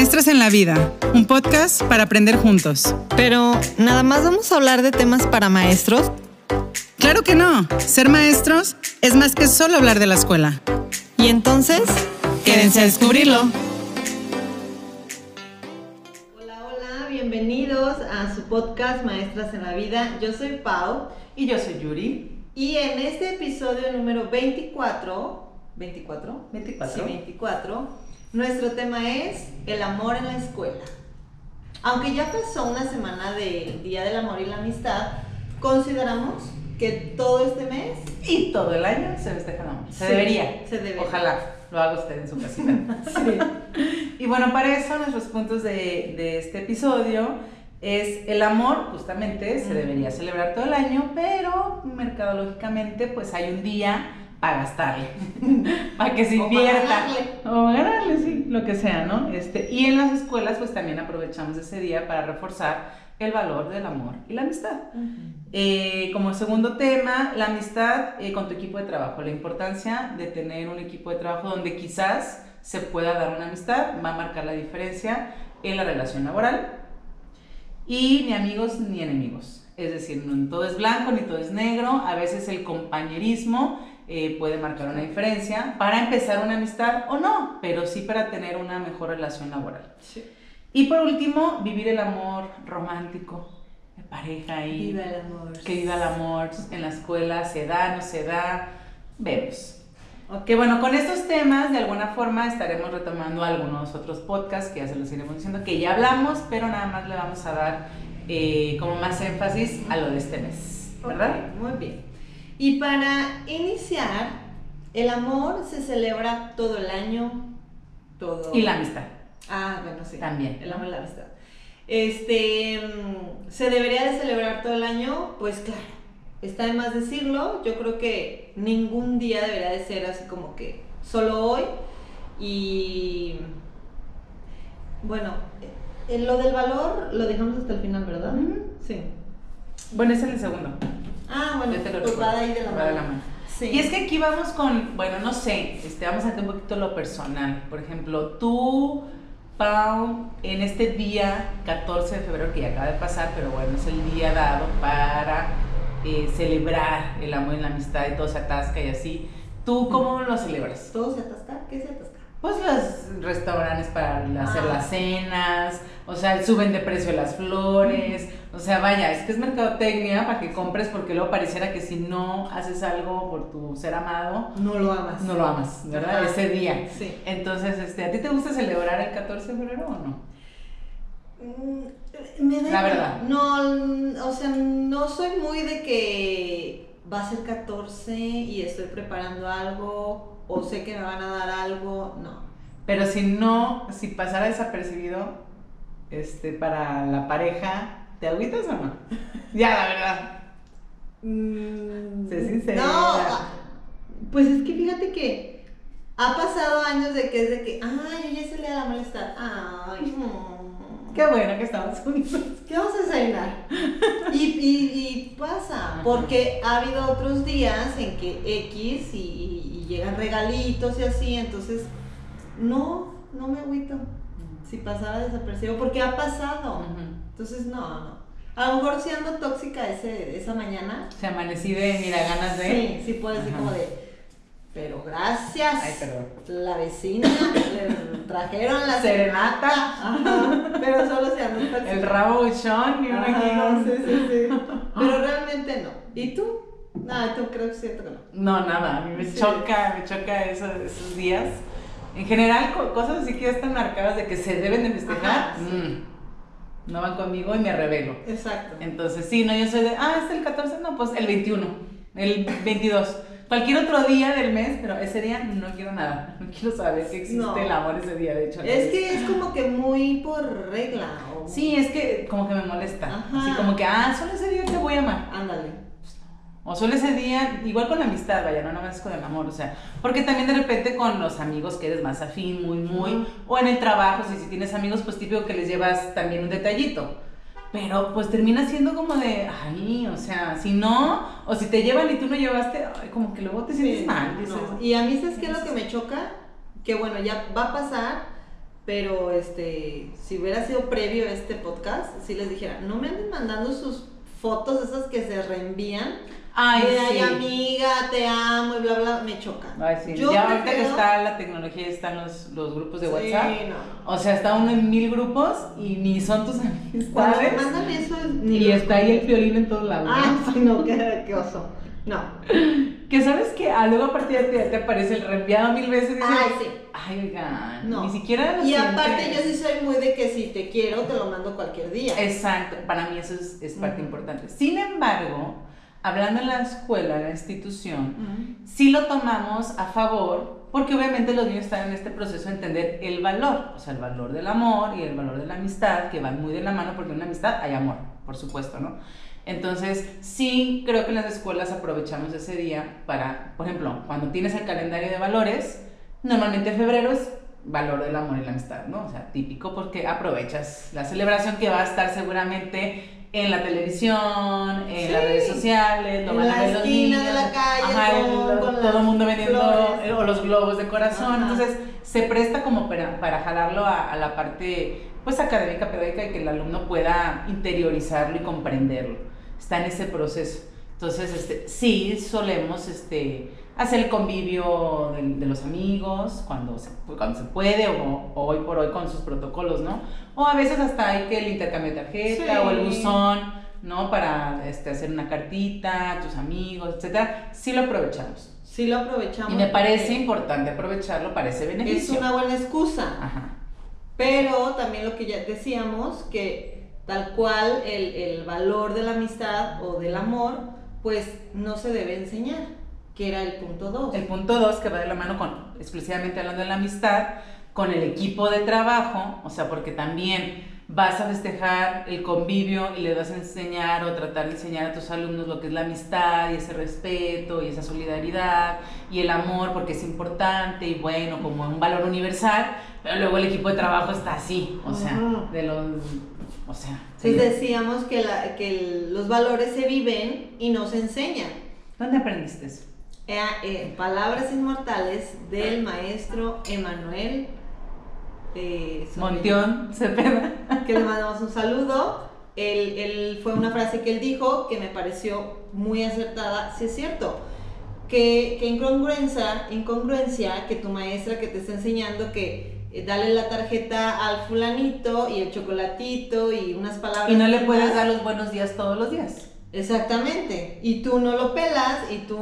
Maestras en la Vida, un podcast para aprender juntos. Pero, ¿nada más vamos a hablar de temas para maestros? Claro que no. Ser maestros es más que solo hablar de la escuela. Y entonces, quédense a descubrirlo. Hola, hola, bienvenidos a su podcast Maestras en la Vida. Yo soy Pau. Y yo soy Yuri. Y en este episodio número 24, ¿24? 24. Sí, 24, nuestro tema es el amor en la escuela. Aunque ya pasó una semana del Día del Amor y la Amistad, consideramos que todo este mes Y todo el año se festeja el amor. Se Sí, debería. se debería. Ojalá lo haga usted en su casita. sí. y bueno, para eso nuestros puntos de, de este episodio es el amor, justamente se debería celebrar todo el año, pero mercadológicamente pues hay un día para gastarle, para que se O para invierta. ganarle. O ganarle, sí, lo que sea, ¿no? Este, y en las escuelas pues también aprovechamos ese día para reforzar el valor del amor y la amistad. Eh, como segundo tema, la amistad eh, con tu equipo de trabajo, la importancia de tener un equipo de trabajo donde quizás se pueda dar una amistad, va a marcar la diferencia en la relación laboral. Y ni amigos ni enemigos. Es decir, no todo es blanco ni todo es negro. A veces el compañerismo eh, puede marcar una diferencia para empezar una amistad o no, pero sí para tener una mejor relación laboral. Sí. Y por último, vivir el amor romántico, de pareja y Viva el amor. que viva el amor en la escuela, se da, no se da, vemos. Ok. Bueno, con estos temas de alguna forma estaremos retomando algunos otros podcasts que ya se los iremos diciendo que ya hablamos, pero nada más le vamos a dar eh, como más énfasis a lo de este mes, ¿verdad? Ok, muy bien. Y para iniciar, el amor se celebra todo el año, todo. Y la amistad. Ah, bueno, sí. También. El amor y la amistad. Este, mm, ¿se debería de celebrar todo el año? Pues claro, está de más decirlo. Yo creo que ningún día debería de ser así como que solo hoy. Y bueno, eh, lo del valor lo dejamos hasta el final, ¿verdad? Sí. Bueno, ese es el segundo. Ah, bueno, te lo pues va de ahí de la mano. Sí. Y es que aquí vamos con, bueno, no sé, este, vamos a hacer un poquito lo personal. Por ejemplo, tú, Pau, en este día 14 de febrero que ya acaba de pasar, pero bueno, es el día dado para eh, celebrar el amor y la amistad y todo se atasca y así. ¿Tú cómo lo celebras? ¿Todo se atasca? ¿Qué se atasca? Pues los restaurantes para hacer Ah. las cenas, o sea, suben de precio las flores, o sea, vaya, es que es mercadotecnia para que compres porque luego pareciera que si no haces algo por tu ser amado, No lo amas. no lo amas, ¿verdad? Ajá. Ese día. Sí. Entonces, este, ¿a ti te gusta celebrar el 14 de febrero o no? Mm, Me da La verdad. No, o sea, no soy muy de que va a ser 14 y estoy preparando algo o sé que me van a dar algo, no. Pero si no, si pasara desapercibido, este, para la pareja, ¿te agüitas o no? ya, la verdad. Sé sincera. No, ah, pues es que fíjate que ha pasado años de que es de que, ay, hoy es el día de la molestar. Ay, mm. Qué bueno que estamos juntos. ¿Qué vamos a desayunar? Y, y, y pasa, porque ha habido otros días en que X y- y llegan regalitos y así, entonces no, no me agüito si pasara desapercibido, porque ha pasado. Ujú. Entonces, no, no. A lo mejor si ando tóxica ese, esa mañana, Se amanecí de, mira, ganas de... sí, sí puedo decir Ajá. como de, pero gracias. Ay, perdón. La vecina le trajeron la Serenata. Ajá, pero solo si ando tóxica. El rabo buchón y con- sí, sí, sí. Pero realmente no. ¿Y tú? No, tú creo que siento que no. No, nada, a mí me Sí. choca, me choca eso, esos días. En general, co- cosas así que ya están marcadas de que se deben de festejar, sí. mm, no van conmigo y me revelo. Exacto. Entonces, sí, no, yo soy de, ah, es el 14, no, pues el 21, el 22. Cualquier otro día del mes, pero ese día no quiero nada. No quiero saber que existe No. el amor ese día, de hecho. Es que es como que muy por regla. O... Sí, es que como que me molesta. Ajá. Así como que, ah, solo ese día te voy a amar. Ándale. O solo ese día, igual con la amistad, vaya, no nada más con el amor, o sea, porque también de repente con los amigos que eres más afín, muy, muy, o en el trabajo, si, si tienes amigos, pues típico que les llevas también un detallito. Pero pues termina siendo como de, ay, o sea, si no, o si te llevan y tú no llevaste, ay, como que luego te sientes Sí, mal, dices. no. Y a mí, ¿sabes qué es lo que me choca? Que bueno, ya va a pasar, pero este, si hubiera sido previo a este podcast, si les dijera, no me anden mandando sus fotos esas que se reenvían. Ay, sí. ay, amiga, te amo y bla, bla, me chocan. Ay, sí. Yo ya ahorita que está la tecnología, están los, los grupos de Sí, WhatsApp. no. O sea, está uno en mil grupos y ni son tus Cuando amistades. mandan eso, ni Y está ahí el violín en todos lados. Ah, sí, no, qué, qué oso. No. Que sabes que ah, luego a partir de te, te aparece el reenviado mil veces y dices, Ay, sí. ay, oigan, No. ni siquiera lo Y aparte sientes". yo sí soy muy de que si te quiero, te lo mando cualquier día. Exacto, para mí eso es, es parte importante. Sin embargo, hablando en la escuela, en la institución, Ujú. sí lo tomamos a favor, porque obviamente los niños están en este proceso de entender el valor, o sea, el valor del amor y el valor de la amistad, que van muy de la mano, porque en una amistad hay amor, por supuesto, ¿no? Entonces, sí creo que en las escuelas aprovechamos ese día para, por ejemplo, cuando tienes el calendario de valores, normalmente febrero es valor del amor y la amistad, ¿no? O sea, típico porque aprovechas la celebración que va a estar seguramente en la televisión, en Sí. las redes sociales, lo En van a ver los esquina de niños. la calle, Ajá, el- con- todo el mundo vendiendo flores. eh, o los globos de corazón. Ajá. Entonces, se presta como para, para jalarlo a, a la parte pues académica, pedagógica y que el alumno pueda interiorizarlo y comprenderlo. Está en ese proceso. Entonces, este, sí solemos este, hacer el convivio de, de los amigos cuando se, cuando se puede o, o hoy por hoy con sus protocolos, ¿no? O a veces hasta hay que el intercambio de tarjeta Sí. o el buzón, ¿no? Para este, hacer una cartita a tus amigos, etcétera. Sí lo aprovechamos. Sí lo aprovechamos. Y me parece importante aprovecharlo para ese Es beneficio. una buena excusa. Ajá. Pero también lo que ya decíamos, que tal cual el, el valor de la amistad o del amor, pues no se debe enseñar, que era el punto 2. El punto dos, que va de la mano con, exclusivamente hablando de la amistad, con el equipo de trabajo, o sea, porque también vas a festejar el convivio y le vas a enseñar o tratar de enseñar a tus alumnos lo que es la amistad y ese respeto y esa solidaridad y el amor, porque es importante y bueno, como un valor universal, pero luego el equipo de trabajo está así, o sea, Ujú. de los, o sea, sí. decíamos que, la- que los valores se viven y no se enseñan. ¿dónde aprendiste eso? Eh, eh, palabras inmortales del maestro Emanuel eh. Montión, Cepeda. que le mandamos un saludo. Él, él- fue una frase que él dijo que me pareció muy acertada. Sí es cierto, que, que incongruencia, incongruencia que tu maestra que te está enseñando que eh, dale la tarjeta al fulanito y el chocolatito y unas palabras. Y no le puedes dar los buenos días todos los días. Exactamente. Y tú no lo pelas y tú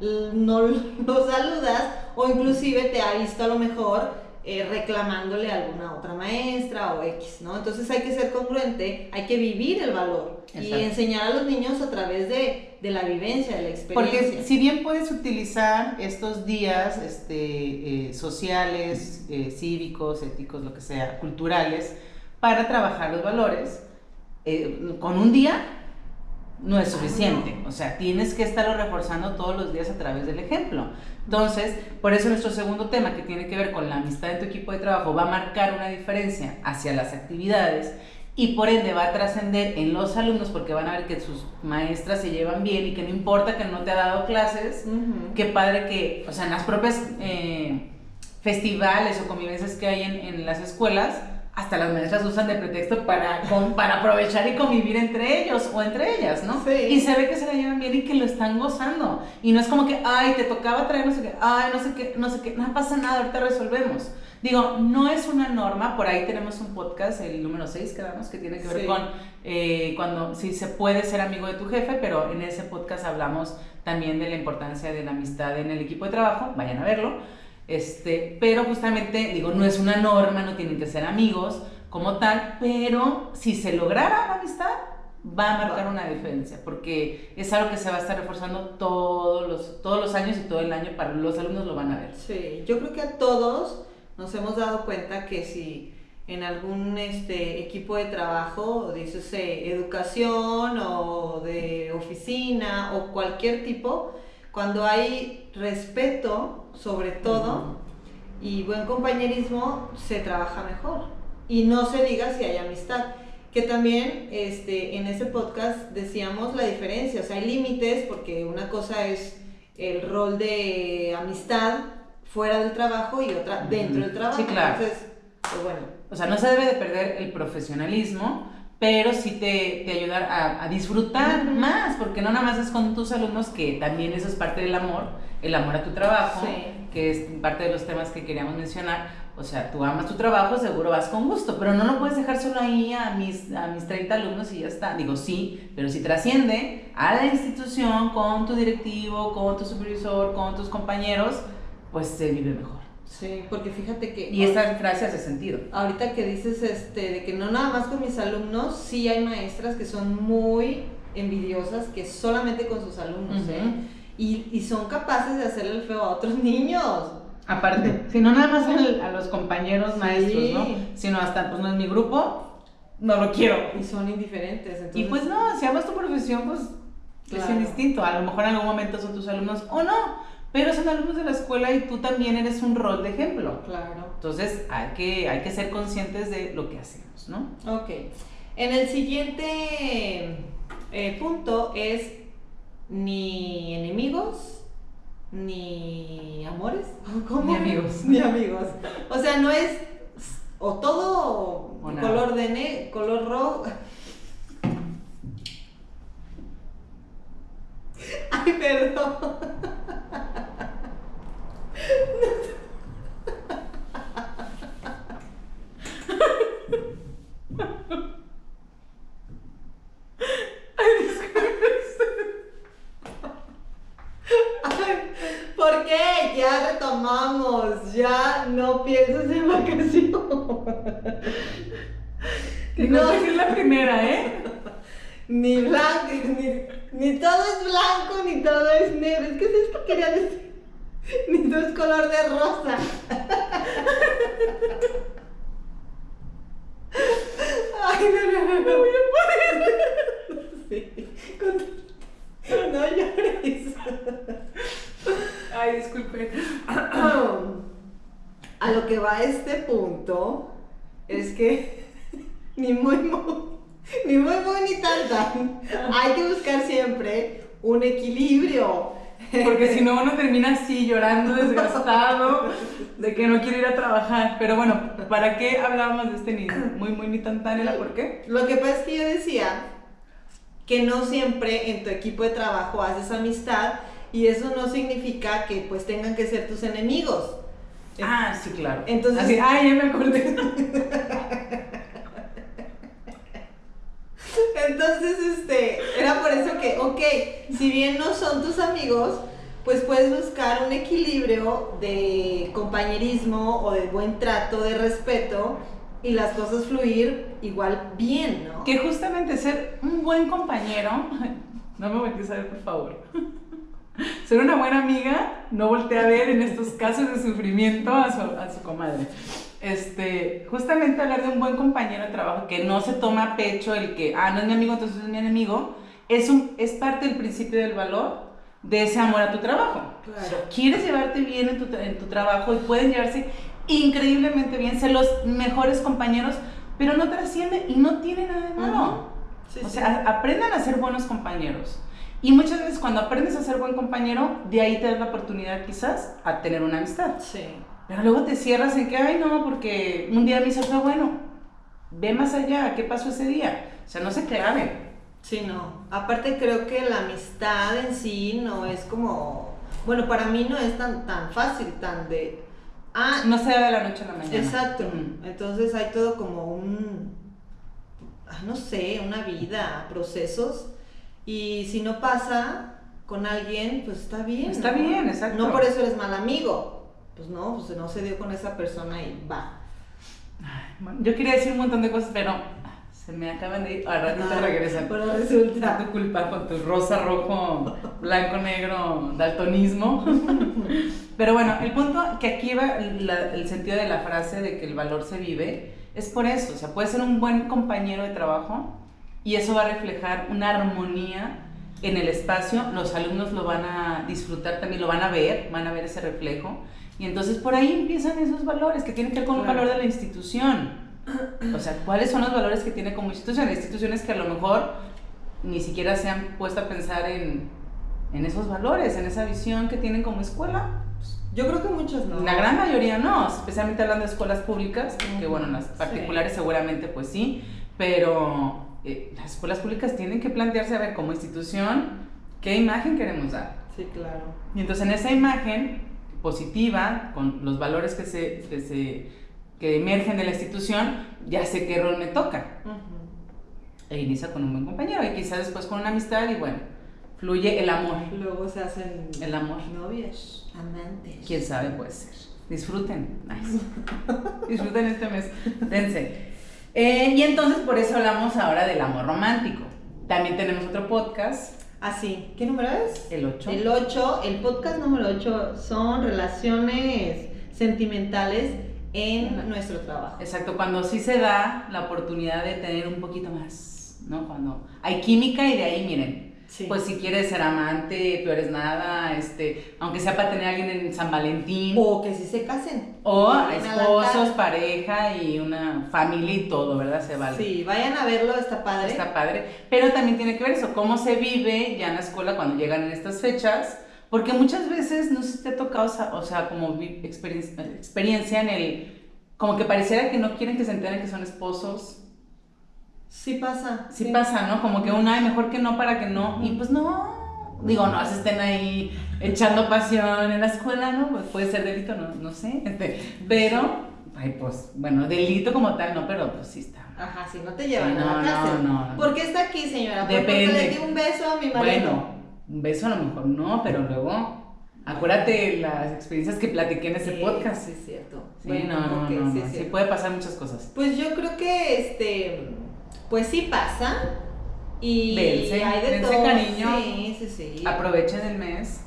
no lo saludas o inclusive te ha visto a lo mejor eh, reclamándole a alguna otra maestra o X, ¿no? Entonces hay que ser congruente, hay que vivir el valor y enseñar a los niños a través de, de la vivencia, de la experiencia. Porque si bien puedes utilizar estos días este, eh, sociales, eh, cívicos, éticos, lo que sea, culturales, para trabajar los valores, con un día no es suficiente. O sea, tienes que estarlo reforzando todos los días a través del ejemplo. Entonces, por eso nuestro segundo tema, que tiene que ver con la amistad en tu equipo de trabajo, va a marcar una diferencia hacia las actividades y por ende va a trascender en los alumnos porque van a ver que sus maestras se llevan bien y que no importa que no te ha dado clases, Ujú. qué padre que, o sea, en las propias eh, festivales o convivencias que hay en, en las escuelas, hasta las maestras usan de pretexto para, con- para aprovechar y convivir entre ellos o entre ellas, ¿no? Sí. Y se ve que se la llevan bien y que lo están gozando. Y no es como que, ay, te tocaba traer no sé qué, ay, no sé qué, no sé qué, no pasa nada, ahorita resolvemos. Digo, no es una norma, por ahí tenemos un podcast, el número 6, quedamos, que tiene que ver Sí. con eh, cuando si se puede ser amigo de tu jefe, pero en ese podcast hablamos también de la importancia de la amistad en el equipo de trabajo, vayan a verlo. Este, pero justamente, digo, no es una norma, no tienen que ser amigos como tal, pero si se lograra la amistad, va a marcar una diferencia, porque es algo que se va a estar reforzando todos los, todos los años y todo el año, para los alumnos lo van a ver. Sí, yo creo que a todos nos hemos dado cuenta que si en algún este, equipo de trabajo, dices educación o de oficina o cualquier tipo, cuando hay respeto sobre todo y buen compañerismo, se trabaja mejor. Y no se diga si hay amistad. Que también este, en ese podcast decíamos la diferencia, o sea, hay límites porque una cosa es el rol de amistad fuera del trabajo y otra dentro del trabajo. Sí, claro. Entonces, pues bueno. O sea, no se debe de perder el profesionalismo, pero sí te, te ayudar a, a disfrutar más, porque no nada más es con tus alumnos, que también eso es parte del amor, el amor a tu trabajo, Sí. que es parte de los temas que queríamos mencionar. O sea, tú amas tu trabajo, seguro vas con gusto, pero no lo puedes dejar solo ahí a mis, a mis 30 alumnos y ya está. Digo, sí, pero si trasciende a la institución con tu directivo, con tu supervisor, con tus compañeros, pues se vive mejor. Sí, porque fíjate que... Y esta frase hace sentido. Ahorita que dices este, de que no nada más con mis alumnos, sí hay maestras que son muy envidiosas, que solamente con sus alumnos. ¿eh? Y, y son capaces de hacerle el feo a otros niños. Aparte, si no nada más al- a, los compañeros Sí. maestros, ¿no? Sino hasta, pues no es mi grupo, no lo quiero. Y son indiferentes. Entonces, Y pues no, si amas tu profesión, pues es indistinto. A lo mejor en algún momento son tus alumnos o no, pero son alumnos de la escuela y tú también eres un rol de ejemplo. Claro. Entonces hay que, hay que ser conscientes de lo que hacemos, ¿no? Ok. En el siguiente eh, punto es ni enemigos, ni amores. ¿Cómo? Ni amigos. Ni amigos. O sea, no es o todo O color de ne color rojo. Ay, perdón. Ay, ¿Por qué? Ya retomamos, ya no pienses en vacación. No. no es la primera, ¿eh? Ni blanco, ni, ni todo es blanco, ni todo es negro. Es que es esto que quería decir. Ni todo es color de rosa. Ay, no, no, no, no. voy a poder. Sí. con- No llores. Ay, disculpe. A lo que va este punto es que ni muy muy ni muy muy ni tan tan hay que buscar siempre un equilibrio Porque si no, uno termina así llorando, desgastado, de que no quiere ir a trabajar. Pero bueno, ¿para qué hablábamos de este ni muy, muy, ni tan tan? ¿Era por qué? Lo que pasa es que yo decía que no siempre en tu equipo de trabajo haces amistad y eso no significa que pues tengan que ser tus enemigos. Ah, sí, claro. Entonces- Así, ay, ya me acordé. Entonces, este, era por eso que, ok, si bien no son tus amigos, pues puedes buscar un equilibrio de compañerismo o de buen trato, de respeto y las cosas fluir igual bien, ¿no? Que justamente ser un buen compañero, no me voltees a ver, por favor. Ser una buena amiga, no voltea a ver en estos casos de sufrimiento a su, a su comadre. Este, justamente hablar de un buen compañero de trabajo que no se toma a pecho el que, ah, no es mi amigo, entonces es mi enemigo, es, un, es parte del principio del valor de ese amor a tu trabajo. Claro. Quieres llevarte bien en tu, en tu trabajo y pueden llevarse increíblemente bien, ser los mejores compañeros, pero no trasciende y no tiene nada de malo. Sí, o sí. sea, a- aprendan a ser buenos compañeros. Y muchas veces cuando aprendes a ser buen compañero, de ahí te das la oportunidad quizás a tener una amistad. Sí. Pero luego te cierras en que, ay no, porque un día me hizo fue bueno. Ve más allá, ¿qué pasó ese día? O sea, no se claven. Sí, no. Aparte creo que la amistad en sí no es como, bueno, para mí no es tan, tan fácil, tan de, ah, No se da de la noche a la mañana. Exacto. Ujú. Entonces hay todo como un, ah, no sé, una vida, procesos. Y si no pasa con alguien, pues está bien. Está ¿no? bien, exacto. No por eso eres mal amigo. Pues no, pues no se dio con esa persona y va. Bueno, yo quería decir un montón de cosas, pero se me acaban de ir. Al ratito Ah, regresan. Pero Es resulta. tu culpa con tu rosa, rojo, blanco, negro, daltonismo. Pero bueno, el punto que aquí va la- el sentido de la frase de que el valor se vive es por eso. O sea, puedes ser un buen compañero de trabajo y eso va a reflejar una armonía en el espacio. Los alumnos lo van a disfrutar también, lo van a ver, van a ver ese reflejo. Y entonces por ahí empiezan esos valores que tienen que ver con un Claro. valor de la institución. O sea, ¿cuáles son los valores que tiene como institución? Hay instituciones que a lo mejor ni siquiera se han puesto a pensar en, en esos valores, en esa visión que tienen como escuela. Pues, Yo creo que muchos no. La gran mayoría no, especialmente hablando de escuelas públicas, que Ujú. bueno, las particulares seguramente pues sí, pero eh, las escuelas públicas tienen que plantearse a ver como institución qué imagen queremos dar. Sí, claro. Y entonces en esa imagen positiva, con los valores que se, que se que emergen de la institución, ya sé qué rol me toca. Ujú. E inicia con un buen compañero y quizás después con una amistad y bueno, fluye el amor. Luego se hacen El amor. novios, amantes. Quién sabe, puede ser. Disfruten. Nice. Disfruten este mes. Dense. Eh, y entonces por eso hablamos ahora del amor romántico. También tenemos otro podcast, Ah, sí. ¿Qué número es? el 8. El 8, el podcast número 8 son relaciones sentimentales en nuestro trabajo. Exacto, cuando sí se da la oportunidad de tener un poquito más, ¿no? Cuando hay química y de ahí, miren, Sí. pues si quieres ser amante, peor es nada, este, aunque sea para tener a alguien en San Valentín, o que si se casen. o esposos, pareja y una familia y todo, ¿verdad? Se vale. Sí, vayan a verlo, está padre. Está padre, pero también tiene que ver eso, cómo se vive ya en la escuela cuando llegan en estas fechas, porque muchas veces, no sé si te ha tocado, o sea, como experiencia, experiencia en el, como que pareciera que no quieren que se enteren que son esposos, Sí pasa. sí pasa, ¿no? Como que un, ay, mejor que no para que no, y pues no, digo, no se estén ahí echando pasión en la escuela, ¿no? Pues puede ser delito, no, no sé, este, pero, ay, pues, bueno, delito como tal, no, pero pues sí está. Ajá, si no te llevan Sí, a no, la cárcel. no, no. ¿Por qué está aquí, señora? ¿Por Depende. Porque le di un beso a mi marido. Bueno, un beso a lo mejor no, pero luego, acuérdate las experiencias que platiqué en ese Sí, podcast. Sí, es cierto. Sí, Bueno, no, no, no, sí, no, es sí puede pasar muchas cosas. Pues yo creo que, este, pues sí pasa. Y Dense, hay de dense todo. cariño. Sí, sí, sí. Aprovechen el mes.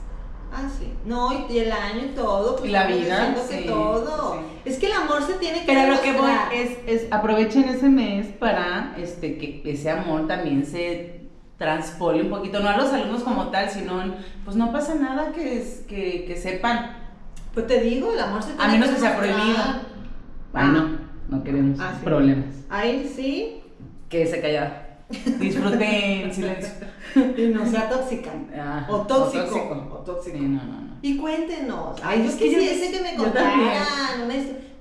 Ah, sí. No, y- el año y todo. Pues Y la estamos vida, que sí, todo. sí. Es que el amor se tiene que Pero lo que voy es, es aprovechen ese mes para este, que ese amor también se transpole un poquito, no a los alumnos como tal, sino en, pues no pasa nada que, es- que, que sepan. Pues te digo, el amor se tiene A menos que sea demostrar. prohibido. Ay, no, no queremos Ah, sí. problemas. Ahí sí, Quédese callada. Disfruten en silencio. y no sea tóxica. Ah, O tóxico. O tóxico. O tóxico. Sí, no, no, no. Y cuéntenos. Ay, Ay, es que que yo- quisiese que me yo contaran.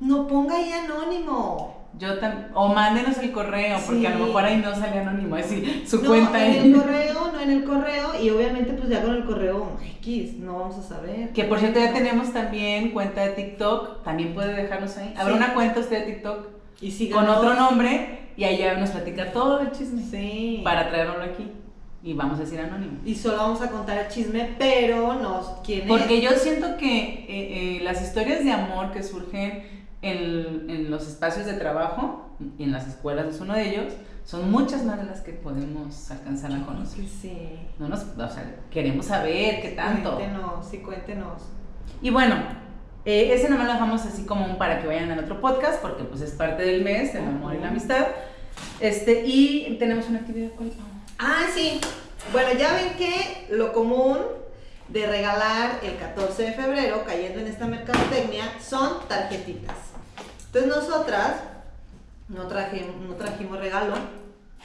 No ponga ahí anónimo. Yo también. O mándenos el correo, porque a lo mejor ahí no sale anónimo. Es decir, su no, cuenta en ahí. el correo, no en el correo. Y obviamente, pues ya con el correo X, no vamos a saber. Que por cierto ya tenemos también cuenta de TikTok. También puede dejarnos ahí. Habrá Sí. una cuenta usted de TikTok Y con otro nombre. Y ahí ya nos platica todo el chisme. Sí. Para traerlo aquí. Y vamos a decir anónimo. Y solo vamos a contar el chisme, pero nos. ¿Quién Porque yo siento que eh, eh, las historias de amor que surgen en, en los espacios de trabajo y en las escuelas es uno de ellos, son muchas más de las que podemos alcanzar a conocer. Sí. No nos, o sea, queremos saber qué tanto. Cuéntenos, sí, cuéntenos. Y bueno, eh, ese nomás lo dejamos así como un para que vayan al otro podcast, porque pues es parte del mes, el amor y la amistad. Este, y tenemos una actividad ¿cuál? Ah, sí. Bueno, ya ven que lo común de regalar el 14 de febrero, cayendo en esta mercadotecnia, son tarjetitas. Entonces nosotras no, trajimos, no trajimos regalo.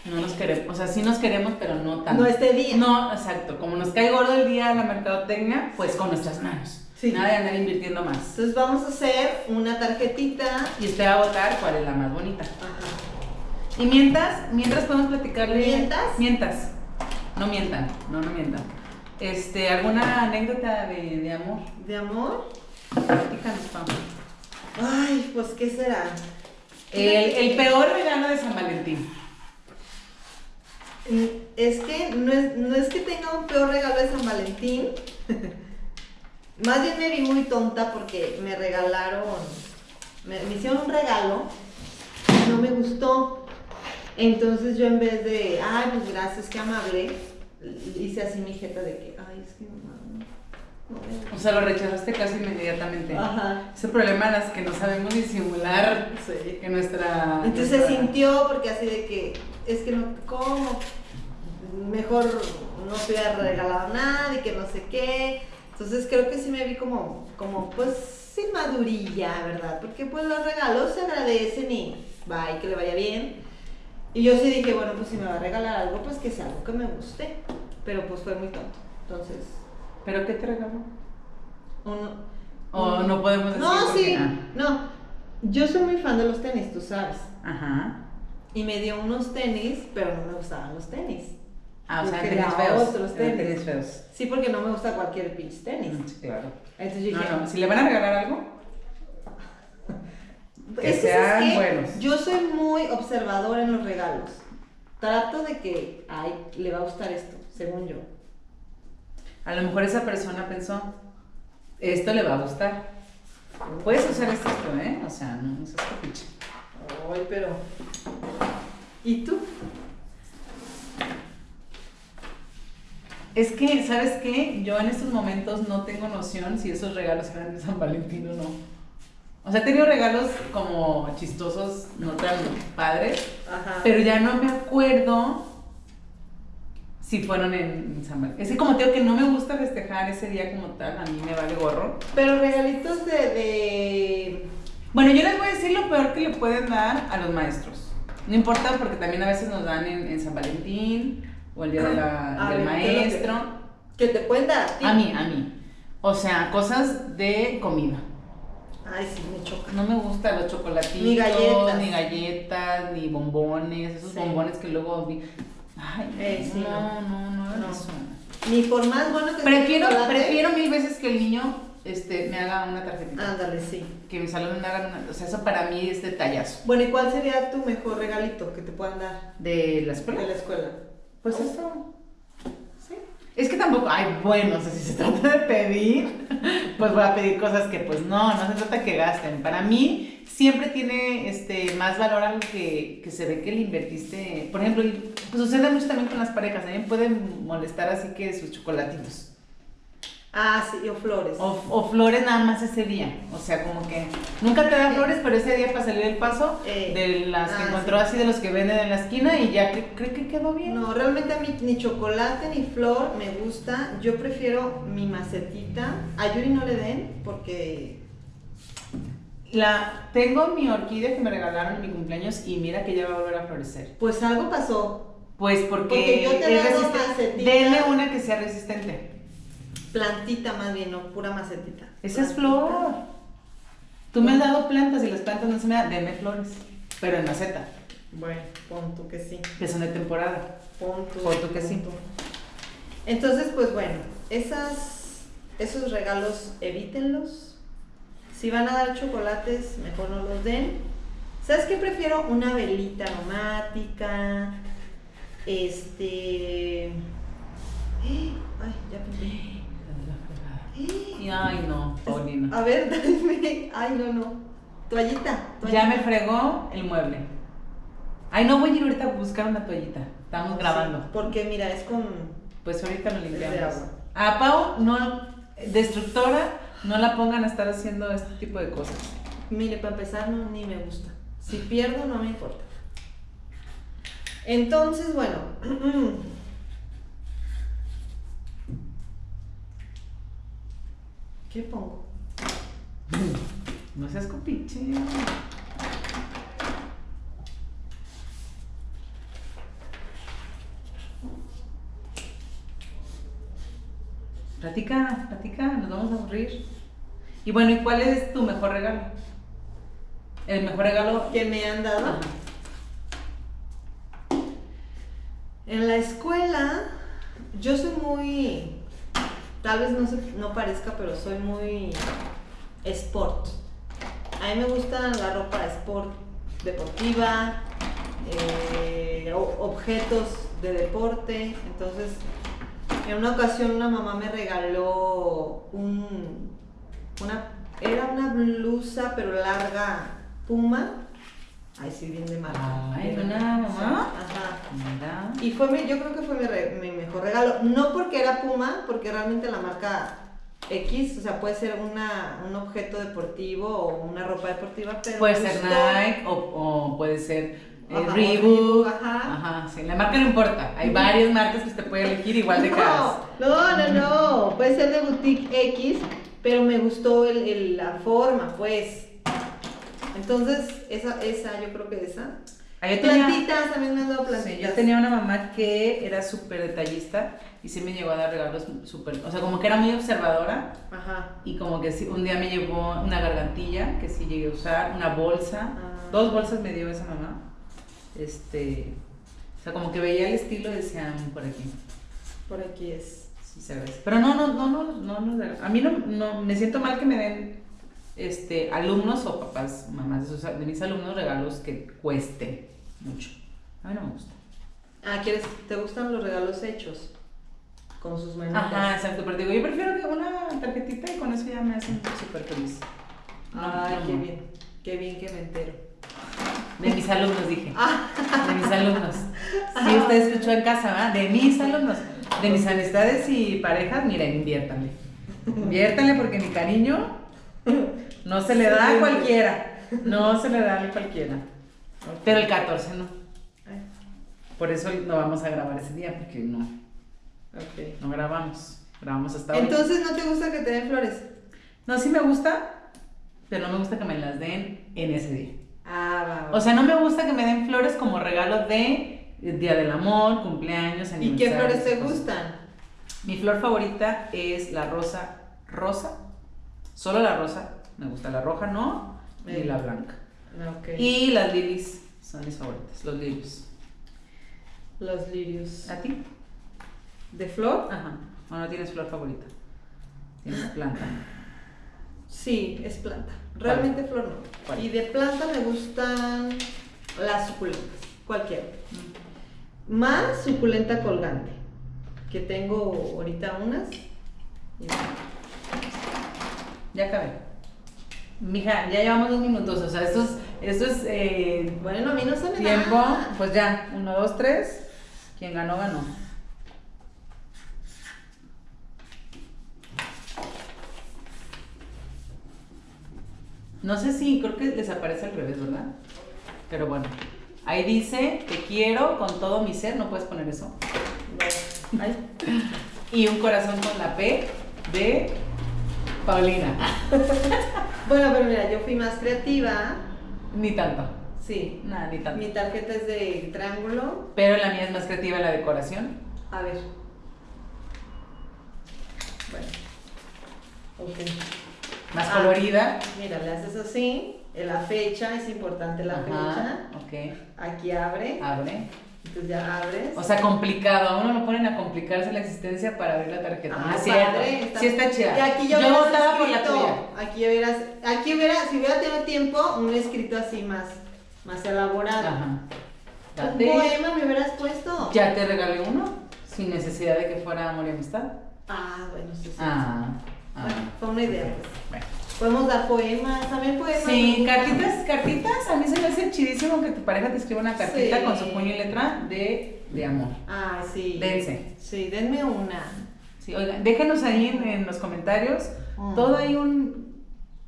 No nos queremos, o sea, sí nos queremos, pero no tanto. No este día. No, exacto. Como nos cae gordo el día de la mercadotecnia, pues con nuestras manos. Sí. Nada de andar invirtiendo más. Entonces vamos a hacer una tarjetita. Y usted va a votar cuál es la más bonita. Ajá. Y mientras, mientras podemos platicarle. ¿Mientas? Mientas. No mientan, no, no mientan. Este, ¿alguna anécdota de, de amor? ¿De amor? Platícanos, Pam. Ay, pues, ¿qué será? El, el peor regalo de San Valentín. Mm, Es que no es, no es que tenga un peor regalo de San Valentín. Más bien me vi muy tonta porque me regalaron, me, me hicieron un regalo, y no me gustó. Entonces yo en vez de, ay, pues gracias, qué amable, hice así mi jeta de que, ay, es que no, O sea, lo rechazaste casi inmediatamente. Ajá. Ese problema de las que no sabemos disimular Sí. que nuestra. Entonces se sintió porque así de que, es que no, ¿cómo? Mejor no te hubiera regalado nada y que no sé qué. Entonces creo que sí me vi como, como pues sin madurilla, ¿verdad? Porque pues los regalos se agradecen y bye, que le vaya bien. Y yo sí dije, bueno, pues si me va a regalar algo, pues que sea algo que me guste. Pero pues fue muy tonto. Entonces, ¿Pero qué te regaló? uno, ¿O no podemos decir No, sí, ah, no. Yo soy muy fan de los tenis, tú sabes. Ajá. Y me dio unos tenis, pero no me gustaban los tenis. Ah, o sea, tenis feos. otros tenis. tenis feos. Sí, porque no me gusta cualquier pinche tenis. Mm, claro. Entonces yo dije, No, no, si le van a regalar algo, que Es que, sean buenos. Yo soy muy observadora en los regalos. Trato de que, ay, le va a gustar esto, según yo. a lo mejor esa persona pensó, esto le va a gustar. Puedes usar esto, ¿eh? O sea, no, no seas capricho. Ay, pero. ¿Y tú? Es que, ¿sabes qué? Yo en estos momentos no tengo noción si esos regalos eran de San Valentín o no. O sea, he tenido regalos como chistosos, no tan padres, Ajá. pero ya no me acuerdo si fueron en San Valentín. Es que como te digo que no me gusta festejar ese día como tal, a mí me vale gorro. Pero regalitos de, de. Bueno, yo les voy a decir lo peor que le pueden dar a los maestros. No importa porque también a veces nos dan en, en San Valentín o el día de la- A del ver, ¿qué es lo que- maestro. Que te pueden dar a ti. A mí, a mí. O sea, cosas de comida. Ay, sí, me choca. No me gustan los chocolatitos, Ni galletas. ni galletas, ni bombones, esos Sí. bombones que luego vi. Ay, Eh, sí, no, no, no, hagan No. eso. Ni por más bueno que Prefiero, prefiero mil veces que el niño este, me haga una tarjetita. Ándale, sí. Que mi salón me haga una. O sea, eso para mí es detallazo. Bueno, ¿y cuál sería tu mejor regalito que te puedan dar De la escuela. de la escuela? Pues eso. Sí. Es que tampoco, ay, bueno, o sea, si se trata de pedir, pues voy a pedir cosas que pues no, no se trata que gasten. Para mí siempre tiene este más valor algo que, que se ve que le invertiste. Por ejemplo, pues sucede mucho también con las parejas, también pueden molestar así que sus chocolatitos. Ah, sí, o flores. O, o flores nada más ese día. O sea, como que nunca te da flores, pero ese día para salir el paso Eh, de las que ah, encontró sí. así de los que venden en la esquina y ya cre- cree que quedó bien. No, realmente a mí ni chocolate ni flor me gusta. Yo prefiero mi macetita. A Yuri no le den porque La, tengo mi orquídea que me regalaron en mi cumpleaños y mira que ya va a volver a florecer. pues algo pasó. Pues porque, Porque yo te he dado macetita. Denme una que sea resistente. Plantita más bien, no pura macetita. Esa es Plantita. flor. Tú me has dado plantas y las plantas no se me dan. Denme flores. Pero en maceta, Bueno, pon tú que sí. que son de temporada. Pon tú. Pon tú que sí. Entonces, pues bueno, esas, esos regalos evítenlos. Si van a dar chocolates, mejor no los den. ¿Sabes qué prefiero? Una velita aromática. Este. Ay, ya pensé. Ay no, Paulina. A ver, dame. Ay, no, no. Toallita. toallita. Ya me fregó el mueble. Ay, no voy a ir ahorita a buscar una toallita. Estamos grabando. Sí, porque mira, es con. Pues ahorita lo de limpiamos. agua. A Pau, no, destructora, no la pongan a estar haciendo este tipo de cosas. Mire, para empezar, no, ni me gusta. Si pierdo, no me importa. Entonces, bueno. ¿Qué pongo? No seas copiche. Platica, platica, nos vamos a aburrir. Y bueno, ¿y cuál es tu mejor regalo? El mejor regalo ¿Qué me han dado? Ajá. En la escuela, yo soy muy. Tal vez no, no parezca, pero soy muy sport. A mí me gusta la ropa sport deportiva, eh, objetos de deporte. Entonces, en una ocasión una mamá me regaló un, era una blusa pero larga puma. Ay, sí, bien de marca. Ay, de ¿una marca, mamá? Ajá. Mira. Y fue mi, yo creo que fue mi, re- mi mejor regalo. No porque era Puma, porque realmente la marca X, o sea, puede ser una, un objeto deportivo o una ropa deportiva, pero. Puede ser. Nike o, o puede ser eh, Ajá, Reebok. Ajá. Ajá, sí, la marca no importa. Hay varias marcas que usted puede elegir igual de caras. No, no, no, no. Puede ser de boutique X, pero me gustó el, el- la forma, pues. Entonces, esa, esa, yo creo que esa. Ah, yo tenía- Plantitas, también me han dado Sí, plantitas. yo tenía una mamá que era súper detallista y sí me llegó a dar regalos súper, o sea, como que era muy observadora Ajá. y como que sí, un día me llevó una gargantilla que sí llegué a usar, una bolsa, Ah. dos bolsas me dio esa mamá, este, o sea, como que veía el estilo y decía, "Mm, por aquí, Por aquí es. sí se agradece. Pero no, no, no, no, no, no, a mí no, no, me siento mal que me den, este, alumnos o papás, mamás de, sus- de mis alumnos regalos que cuesten mucho. A mí no me gusta. Ah, ¿quieres, ¿te gustan los regalos hechos? Con sus manitas. Ajá, exacto, pero digo, yo prefiero que una tarjetita y con eso ya me hacen súper feliz. No, Ay, no, qué bien. Qué bien que me entero. De mis alumnos, dije. Ah. De mis alumnos. Sí, usted escuchó en casa, ¿verdad? De mis alumnos. De mis amistades y parejas, miren, inviértanle. Inviértanle porque mi cariño no se le da a cualquiera. No se le da a cualquiera. Pero el 14 no. Por eso no vamos a grabar ese día, porque no, ok. no grabamos. Grabamos hasta hoy. Entonces, ¿no te gusta que te den flores? No, sí me gusta, pero no me gusta que me las den en ese día. Ah, va, va. O sea, no me gusta que me den flores como regalo de Día del Amor, cumpleaños, ¿Y qué flores te gustan? Mi flor favorita es la rosa rosa. Solo la rosa. Me gusta la roja, no, ni Eh. la blanca. Ah. Y las lilies son mis favoritas, los lilies. Los lirios. ¿A ti? ¿De flor? Ajá. ¿O no tienes flor favorita? Tienes planta. Sí, es planta. Realmente flor no. ¿Cuál? Y de planta me gustan las suculentas. Cualquiera. Más suculenta colgante. Que tengo ahorita unas. Y- Ya acabé. Mija, ya llevamos dos minutos, o sea, esto es, esto es eh, Bueno, a mí no se me tiempo, da. pues ya, uno, dos, tres, quien ganó, ganó. No sé si, creo que les aparece al revés, ¿verdad? Pero bueno, ahí dice, te quiero con todo mi ser, no puedes poner eso. Ay. Y un corazón con la P de Paulina. Bueno, pero mira, yo fui más creativa. Ni tanto. Sí. Nada, ni tanto. Mi tarjeta es de triángulo. Pero la mía es más creativa la decoración. A ver. Bueno. Ok. Más Ah. colorida. Mira, le haces así. La fecha, es importante la Ajá, ok. Aquí abre. Abre. Entonces ya abres. O sea, complicado. A uno lo ponen a complicarse la existencia para abrir la tarjeta. Ah, no es cierto. padre, está- Sí está chida. Y aquí yo, Yo hubieras votaba por la tuya. Aquí hubieras, aquí hubiera, si hubiera tenido tiempo, un escrito así más, más elaborado. Ajá. Un Date. poema me hubieras puesto. Ya te regalé uno. Sin necesidad de que fuera amor y amistad. Ah, bueno, sí, sí. Ah. ah. Bueno, fue una idea, pues. Bueno. Podemos dar poemas, también poemas. Sí, cartitas, cartitas. A mí se me hace chidísimo que tu pareja te escriba una cartita Sí. con su puño y letra de, de amor. Ah, sí. Dense. Sí, denme una. Sí, oigan, déjenos ahí en, en los comentarios Mm. todo hay un,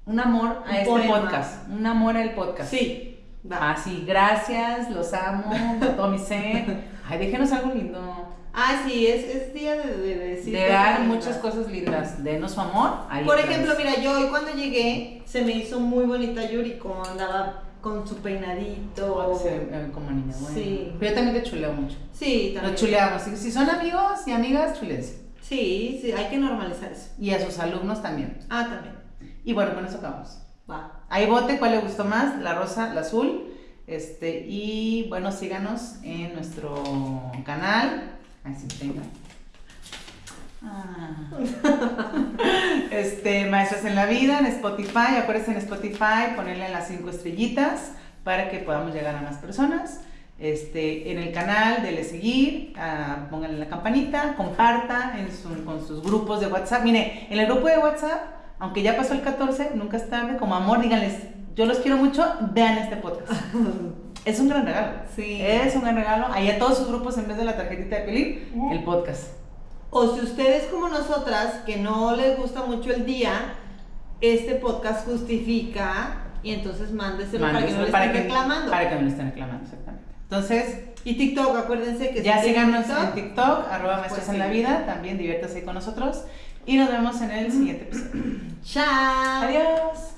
un amor a Un este poema. podcast. Un amor al podcast. Sí, va. Ah, sí, gracias, los amo, con todo mi ser. Ay, déjenos algo lindo. Ah, sí, es, es día de, de, decir De dar muchas cosas lindas. Denos su amor. ahí Por ejemplo, mira, yo hoy cuando llegué se me hizo muy bonita Yuri, como andaba con su peinadito. Ve como niña, bueno. Sí. Pero yo también te chuleo mucho. Sí, también. Los chuleamos. Si, si son amigos y amigas, chulense. Sí, sí, hay que normalizar eso. Y a sus alumnos también. Ah, también. Y bueno, con eso acabamos. Va. Ahí vote cuál le gustó más, la rosa, la azul. Este, y bueno, síganos en nuestro canal. Ahí sí tenga. Ah. Este, Maestras en la Vida en Spotify. Acuérdense en Spotify ponerle las cinco estrellitas para que podamos llegar a más personas. Este, en el canal, dele seguir, ah, pónganle la campanita, comparta en su- con sus grupos de WhatsApp. Mire, en el grupo de WhatsApp, aunque ya pasó el 14, nunca es tarde, como amor, díganles, yo los quiero mucho, vean este podcast. Es un gran regalo. Sí. Es un gran regalo. Ahí a todos sus grupos, en vez de la tarjetita de pelín, el podcast. O si ustedes como nosotras, que no les gusta mucho el día, este podcast justifica y entonces mándeselo para que no le estén reclamando. Para que no le estén reclamando, exactamente. Entonces, Y TikTok, acuérdense que ya síganos en TikTok, arroba Pues en la vida, también diviértase con nosotros y nos vemos en el siguiente episodio. Chao. Adiós.